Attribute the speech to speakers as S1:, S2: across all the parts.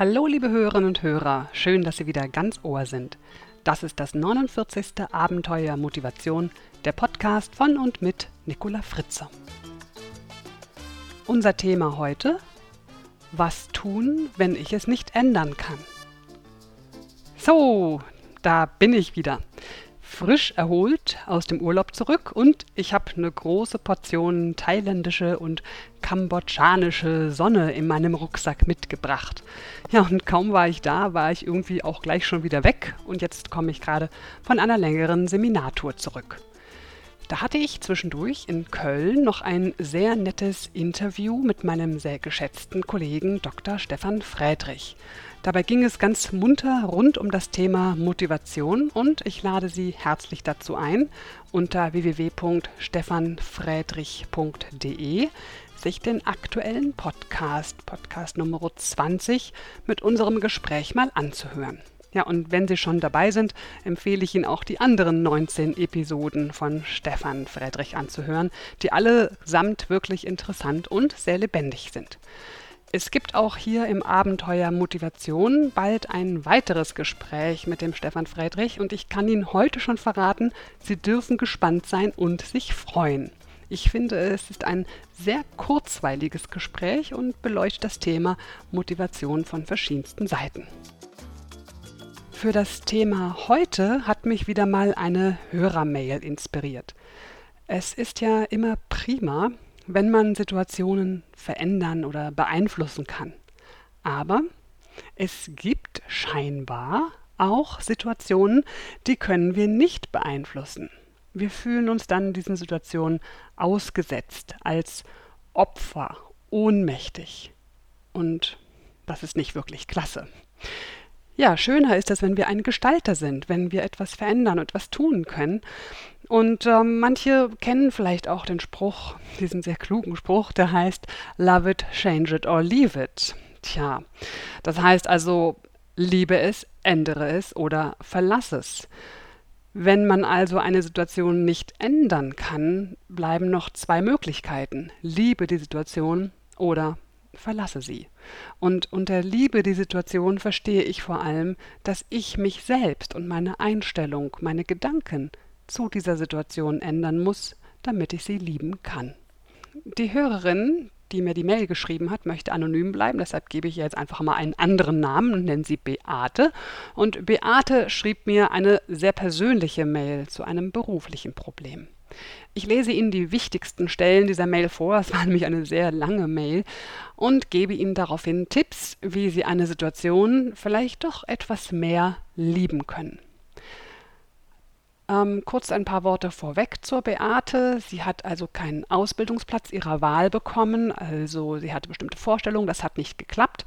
S1: Hallo liebe Hörerinnen und Hörer, schön, dass Sie wieder ganz Ohr sind. Das ist das 49. Abenteuer Motivation, der Podcast von und mit Nicola Fritzer. Unser Thema heute, was tun, wenn ich es nicht ändern kann? So, da bin ich wieder frisch erholt aus dem Urlaub zurück und ich habe eine große Portion thailändische und kambodschanische Sonne in meinem Rucksack mitgebracht. Ja, und kaum war ich da, war ich irgendwie auch gleich schon wieder weg und jetzt komme ich gerade von einer längeren Seminartour zurück. Da hatte ich zwischendurch in Köln noch ein sehr nettes Interview mit meinem sehr geschätzten Kollegen Dr. Stefan Friedrich. Dabei ging es ganz munter rund um das Thema Motivation und ich lade Sie herzlich dazu ein, unter www.stefanfriedrich.de sich den aktuellen Podcast, Podcast Nummer 20, mit unserem Gespräch mal anzuhören. Ja, und wenn Sie schon dabei sind, empfehle ich Ihnen auch die anderen 19 Episoden von Stefan Friedrich anzuhören, die allesamt wirklich interessant und sehr lebendig sind. Es gibt auch hier im Abenteuer Motivation bald ein weiteres Gespräch mit dem Stefan Friedrich und ich kann Ihnen heute schon verraten, Sie dürfen gespannt sein und sich freuen. Ich finde, es ist ein sehr kurzweiliges Gespräch und beleuchtet das Thema Motivation von verschiedensten Seiten. Für das Thema heute hat mich wieder mal eine Hörermail inspiriert. Es ist ja immer prima, wenn man Situationen verändern oder beeinflussen kann. Aber es gibt scheinbar auch Situationen, die können wir nicht beeinflussen. Wir fühlen uns dann diesen Situationen ausgesetzt, als Opfer, ohnmächtig. Und das ist nicht wirklich klasse. Ja, schöner ist es, wenn wir ein Gestalter sind, wenn wir etwas verändern und etwas tun können. Und ähm, manche kennen vielleicht auch den Spruch, diesen sehr klugen Spruch, der heißt Love it, change it or leave it. Tja, das heißt also, liebe es, ändere es oder verlass es. Wenn man also eine Situation nicht ändern kann, bleiben noch zwei Möglichkeiten. Liebe die Situation oder verlasse sie. Und unter Liebe die Situation verstehe ich vor allem, dass ich mich selbst und meine Einstellung, meine Gedanken zu dieser Situation ändern muss, damit ich sie lieben kann. Die Hörerin, die mir die Mail geschrieben hat, möchte anonym bleiben, deshalb gebe ich ihr jetzt einfach mal einen anderen Namen und nenne sie Beate. Und Beate schrieb mir eine sehr persönliche Mail zu einem beruflichen Problem. Ich lese Ihnen die wichtigsten Stellen dieser Mail vor, es war nämlich eine sehr lange Mail, und gebe Ihnen daraufhin Tipps, wie Sie eine Situation vielleicht doch etwas mehr lieben können. Ähm, kurz ein paar Worte vorweg zur Beate. Sie hat also keinen Ausbildungsplatz ihrer Wahl bekommen, also sie hatte bestimmte Vorstellungen, das hat nicht geklappt.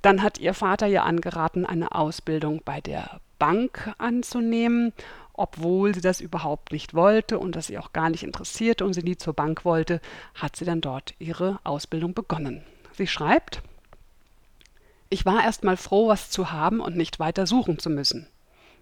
S1: Dann hat ihr Vater ihr angeraten, eine Ausbildung bei der Bank anzunehmen, obwohl sie das überhaupt nicht wollte und das sie auch gar nicht interessierte und sie nie zur Bank wollte, hat sie dann dort ihre Ausbildung begonnen. Sie schreibt, ich war erst mal froh, was zu haben und nicht weiter suchen zu müssen.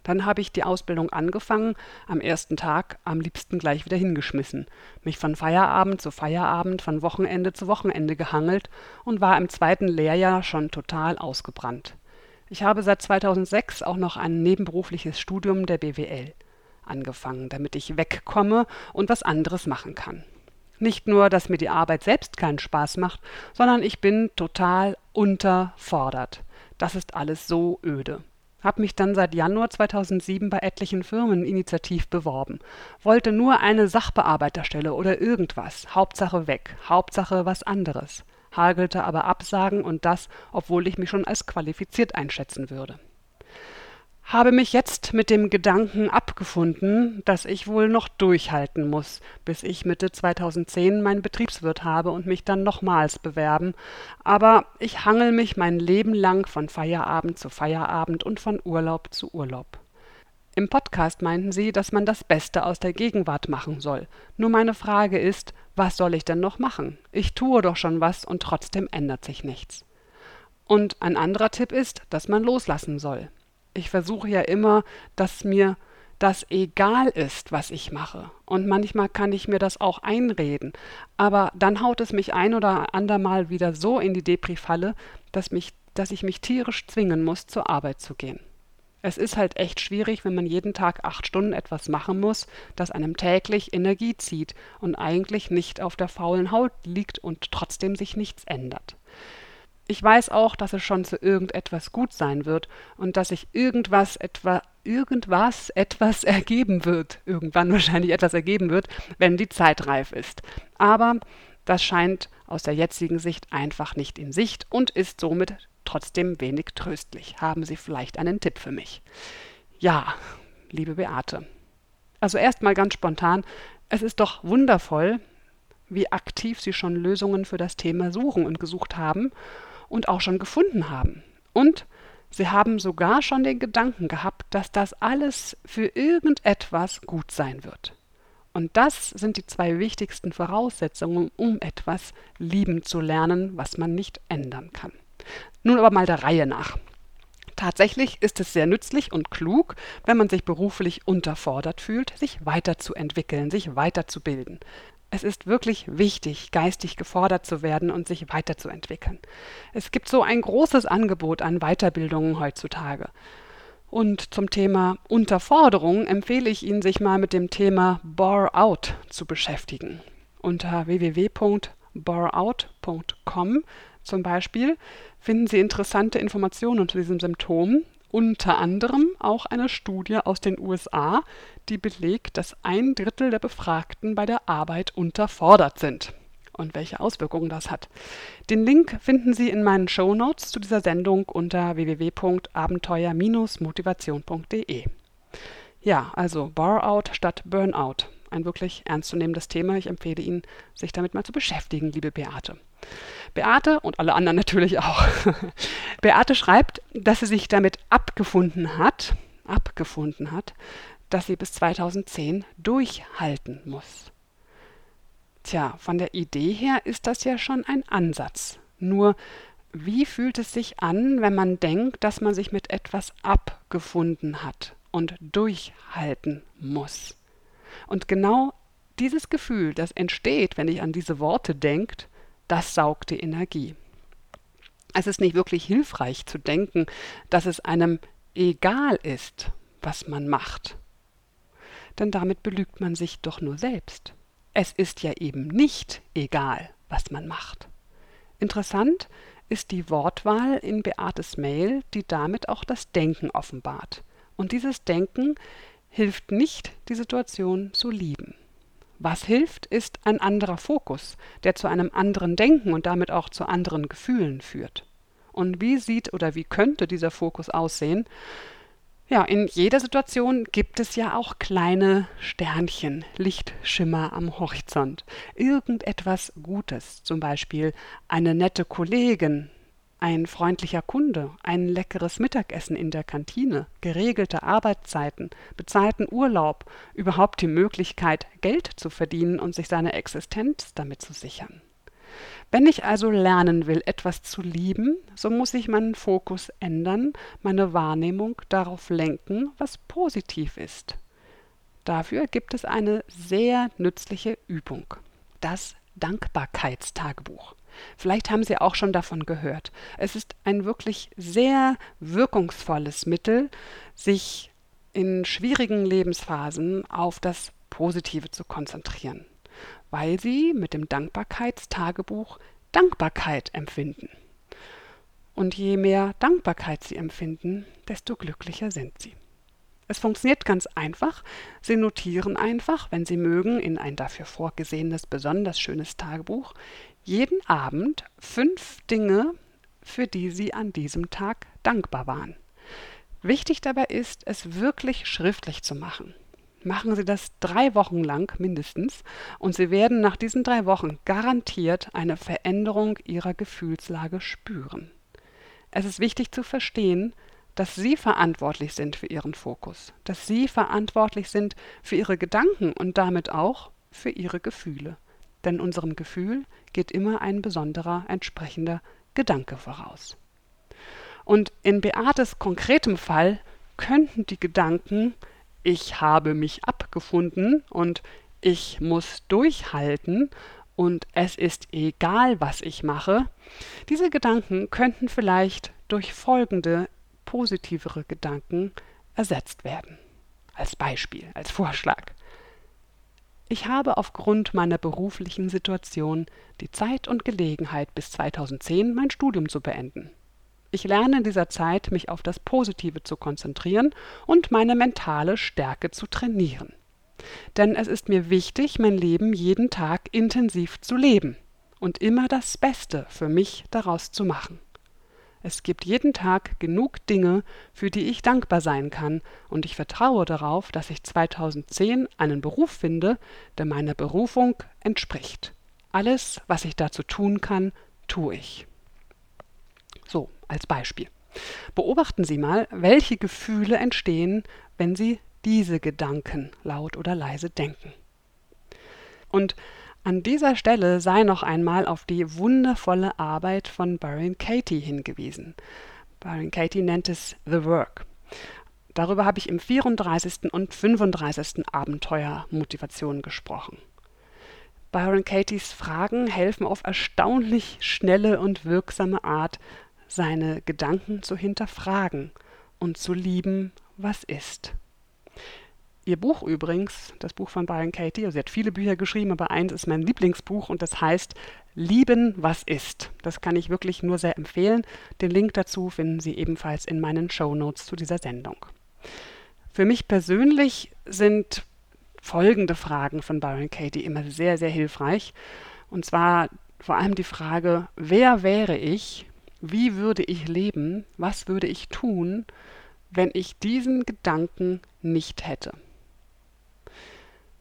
S1: Dann habe ich die Ausbildung angefangen, am ersten Tag am liebsten gleich wieder hingeschmissen, mich von Feierabend zu Feierabend, von Wochenende zu Wochenende gehangelt und war im zweiten Lehrjahr schon total ausgebrannt. Ich habe seit 2006 auch noch ein nebenberufliches Studium der BWL angefangen, damit ich wegkomme und was anderes machen kann. Nicht nur, dass mir die Arbeit selbst keinen Spaß macht, sondern ich bin total unterfordert. Das ist alles so öde habe mich dann seit Januar 2007 bei etlichen Firmen initiativ beworben. Wollte nur eine Sachbearbeiterstelle oder irgendwas. Hauptsache weg. Hauptsache was anderes. Hagelte aber Absagen und das, obwohl ich mich schon als qualifiziert einschätzen würde habe mich jetzt mit dem Gedanken abgefunden, dass ich wohl noch durchhalten muss, bis ich Mitte 2010 meinen Betriebswirt habe und mich dann nochmals bewerben, aber ich hangel mich mein Leben lang von Feierabend zu Feierabend und von Urlaub zu Urlaub. Im Podcast meinten sie, dass man das Beste aus der Gegenwart machen soll. Nur meine Frage ist, was soll ich denn noch machen? Ich tue doch schon was und trotzdem ändert sich nichts. Und ein anderer Tipp ist, dass man loslassen soll ich versuche ja immer, dass mir das egal ist, was ich mache. Und manchmal kann ich mir das auch einreden. Aber dann haut es mich ein oder andermal wieder so in die Depri-Falle, dass dass ich mich tierisch zwingen muss, zur Arbeit zu gehen. Es ist halt echt schwierig, wenn man jeden Tag acht Stunden etwas machen muss, das einem täglich Energie zieht und eigentlich nicht auf der faulen Haut liegt und trotzdem sich nichts ändert. Ich weiß auch, dass es schon zu irgendetwas gut sein wird und dass sich irgendwas etwa irgendwas etwas ergeben wird, irgendwann wahrscheinlich etwas ergeben wird, wenn die Zeit reif ist. Aber das scheint aus der jetzigen Sicht einfach nicht in Sicht und ist somit trotzdem wenig tröstlich. Haben Sie vielleicht einen Tipp für mich? Ja, liebe Beate. Also erstmal ganz spontan, es ist doch wundervoll, wie aktiv Sie schon Lösungen für das Thema suchen und gesucht haben und auch schon gefunden haben. Und Sie haben sogar schon den Gedanken gehabt, dass das alles für irgendetwas gut sein wird. Und das sind die zwei wichtigsten Voraussetzungen, um etwas lieben zu lernen, was man nicht ändern kann. Nun aber mal der Reihe nach. Tatsächlich ist es sehr nützlich und klug, wenn man sich beruflich unterfordert fühlt, sich weiterzuentwickeln, sich weiterzubilden. Es ist wirklich wichtig, geistig gefordert zu werden und sich weiterzuentwickeln. Es gibt so ein großes Angebot an Weiterbildungen heutzutage. Und zum Thema Unterforderung empfehle ich Ihnen, sich mal mit dem Thema Bore Out zu beschäftigen. Unter www.boreout.com zum Beispiel finden Sie interessante Informationen zu diesem Symptom, unter anderem auch eine Studie aus den USA, die belegt, dass ein Drittel der Befragten bei der Arbeit unterfordert sind und welche Auswirkungen das hat. Den Link finden Sie in meinen Show Notes zu dieser Sendung unter www.abenteuer-motivation.de. Ja, also Bar-out statt Burnout. Ein wirklich ernstzunehmendes Thema. Ich empfehle Ihnen, sich damit mal zu beschäftigen, liebe Beate. Beate und alle anderen natürlich auch. Beate schreibt, dass sie sich damit abgefunden hat, abgefunden hat, dass sie bis 2010 durchhalten muss. Tja, von der Idee her ist das ja schon ein Ansatz. Nur, wie fühlt es sich an, wenn man denkt, dass man sich mit etwas abgefunden hat und durchhalten muss? Und genau dieses Gefühl, das entsteht, wenn ich an diese Worte denkt, das saugt die Energie. Es ist nicht wirklich hilfreich zu denken, dass es einem egal ist, was man macht. Denn damit belügt man sich doch nur selbst. Es ist ja eben nicht egal, was man macht. Interessant ist die Wortwahl in Beates Mail, die damit auch das Denken offenbart. Und dieses Denken hilft nicht, die Situation zu lieben. Was hilft, ist ein anderer Fokus, der zu einem anderen Denken und damit auch zu anderen Gefühlen führt. Und wie sieht oder wie könnte dieser Fokus aussehen? Ja, in jeder Situation gibt es ja auch kleine Sternchen, Lichtschimmer am Horizont. Irgendetwas Gutes, zum Beispiel eine nette Kollegin, ein freundlicher Kunde, ein leckeres Mittagessen in der Kantine, geregelte Arbeitszeiten, bezahlten Urlaub, überhaupt die Möglichkeit, Geld zu verdienen und sich seine Existenz damit zu sichern. Wenn ich also lernen will, etwas zu lieben, so muss ich meinen Fokus ändern, meine Wahrnehmung darauf lenken, was positiv ist. Dafür gibt es eine sehr nützliche Übung, das Dankbarkeitstagebuch. Vielleicht haben Sie auch schon davon gehört. Es ist ein wirklich sehr wirkungsvolles Mittel, sich in schwierigen Lebensphasen auf das Positive zu konzentrieren, weil Sie mit dem Dankbarkeitstagebuch Dankbarkeit empfinden. Und je mehr Dankbarkeit Sie empfinden, desto glücklicher sind Sie. Es funktioniert ganz einfach. Sie notieren einfach, wenn Sie mögen, in ein dafür vorgesehenes besonders schönes Tagebuch jeden Abend fünf Dinge, für die Sie an diesem Tag dankbar waren. Wichtig dabei ist, es wirklich schriftlich zu machen. Machen Sie das drei Wochen lang mindestens und Sie werden nach diesen drei Wochen garantiert eine Veränderung Ihrer Gefühlslage spüren. Es ist wichtig zu verstehen, dass Sie verantwortlich sind für Ihren Fokus, dass Sie verantwortlich sind für Ihre Gedanken und damit auch für Ihre Gefühle denn unserem Gefühl geht immer ein besonderer entsprechender Gedanke voraus. Und in Beates konkretem Fall könnten die Gedanken ich habe mich abgefunden und ich muss durchhalten und es ist egal, was ich mache, diese Gedanken könnten vielleicht durch folgende positivere Gedanken ersetzt werden. Als Beispiel, als Vorschlag. Ich habe aufgrund meiner beruflichen Situation die Zeit und Gelegenheit, bis 2010 mein Studium zu beenden. Ich lerne in dieser Zeit, mich auf das Positive zu konzentrieren und meine mentale Stärke zu trainieren. Denn es ist mir wichtig, mein Leben jeden Tag intensiv zu leben und immer das Beste für mich daraus zu machen. Es gibt jeden Tag genug Dinge, für die ich dankbar sein kann, und ich vertraue darauf, dass ich 2010 einen Beruf finde, der meiner Berufung entspricht. Alles, was ich dazu tun kann, tue ich. So, als Beispiel. Beobachten Sie mal, welche Gefühle entstehen, wenn Sie diese Gedanken laut oder leise denken. Und an dieser Stelle sei noch einmal auf die wundervolle Arbeit von Byron Katie hingewiesen. Byron Katie nennt es The Work. Darüber habe ich im 34. und 35. Abenteuer Motivation gesprochen. Byron Katies Fragen helfen auf erstaunlich schnelle und wirksame Art, seine Gedanken zu hinterfragen und zu lieben, was ist. Ihr Buch übrigens, das Buch von Byron Katie, also sie hat viele Bücher geschrieben, aber eins ist mein Lieblingsbuch und das heißt Lieben, was ist. Das kann ich wirklich nur sehr empfehlen. Den Link dazu finden Sie ebenfalls in meinen Show Notes zu dieser Sendung. Für mich persönlich sind folgende Fragen von Byron Katie immer sehr, sehr hilfreich. Und zwar vor allem die Frage, wer wäre ich? Wie würde ich leben? Was würde ich tun, wenn ich diesen Gedanken nicht hätte?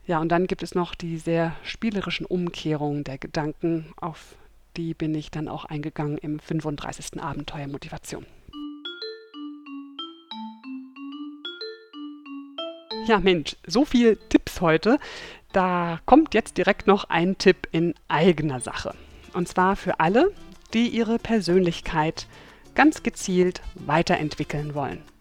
S1: Ja, und dann gibt es noch die sehr spielerischen Umkehrungen der Gedanken, auf die bin ich dann auch eingegangen im 35. Abenteuer Motivation. Ja, Mensch, so viel Tipps heute. Da kommt jetzt direkt noch ein Tipp in eigener Sache. Und zwar für alle, die ihre Persönlichkeit ganz gezielt weiterentwickeln wollen.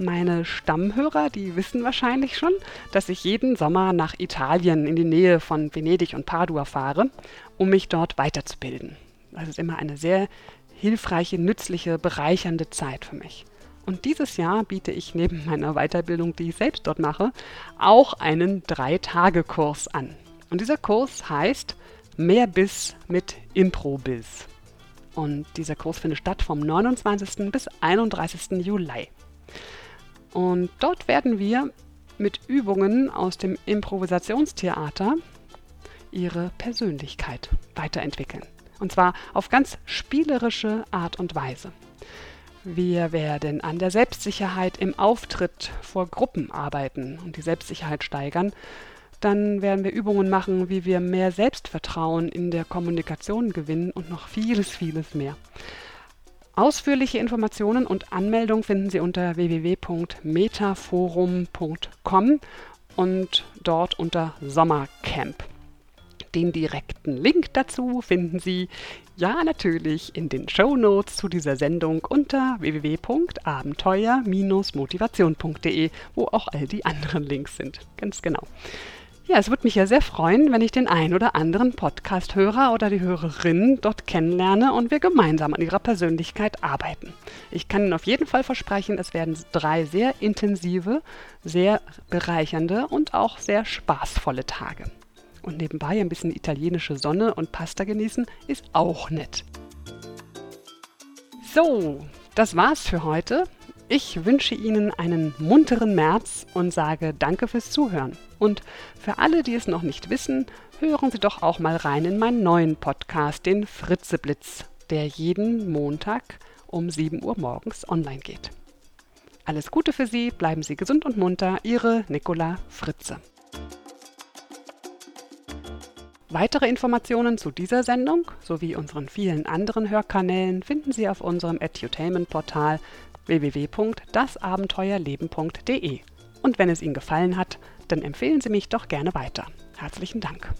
S1: Meine Stammhörer, die wissen wahrscheinlich schon, dass ich jeden Sommer nach Italien in die Nähe von Venedig und Padua fahre, um mich dort weiterzubilden. Das ist immer eine sehr hilfreiche, nützliche, bereichernde Zeit für mich. Und dieses Jahr biete ich neben meiner Weiterbildung, die ich selbst dort mache, auch einen Drei-Tage-Kurs an. Und dieser Kurs heißt Mehr Biss mit Impro-Biss. Und dieser Kurs findet statt vom 29. bis 31. Juli. Und dort werden wir mit Übungen aus dem Improvisationstheater ihre Persönlichkeit weiterentwickeln. Und zwar auf ganz spielerische Art und Weise. Wir werden an der Selbstsicherheit im Auftritt vor Gruppen arbeiten und die Selbstsicherheit steigern. Dann werden wir Übungen machen, wie wir mehr Selbstvertrauen in der Kommunikation gewinnen und noch vieles, vieles mehr. Ausführliche Informationen und Anmeldung finden Sie unter www.metaforum.com und dort unter Sommercamp. Den direkten Link dazu finden Sie ja natürlich in den Show Notes zu dieser Sendung unter www.abenteuer-motivation.de, wo auch all die anderen Links sind. Ganz genau. Ja, es würde mich ja sehr freuen, wenn ich den ein oder anderen Podcast-Hörer oder die Hörerin dort kennenlerne und wir gemeinsam an ihrer Persönlichkeit arbeiten. Ich kann Ihnen auf jeden Fall versprechen, es werden drei sehr intensive, sehr bereichernde und auch sehr spaßvolle Tage. Und nebenbei ein bisschen italienische Sonne und Pasta genießen ist auch nett. So, das war's für heute. Ich wünsche Ihnen einen munteren März und sage Danke fürs Zuhören. Und für alle, die es noch nicht wissen, hören Sie doch auch mal rein in meinen neuen Podcast, den Fritzeblitz, der jeden Montag um 7 Uhr morgens online geht. Alles Gute für Sie, bleiben Sie gesund und munter, Ihre Nicola Fritze. Weitere Informationen zu dieser Sendung sowie unseren vielen anderen Hörkanälen finden Sie auf unserem Edutainment-Portal www.dasabenteuerleben.de. Und wenn es Ihnen gefallen hat, dann empfehlen Sie mich doch gerne weiter. Herzlichen Dank.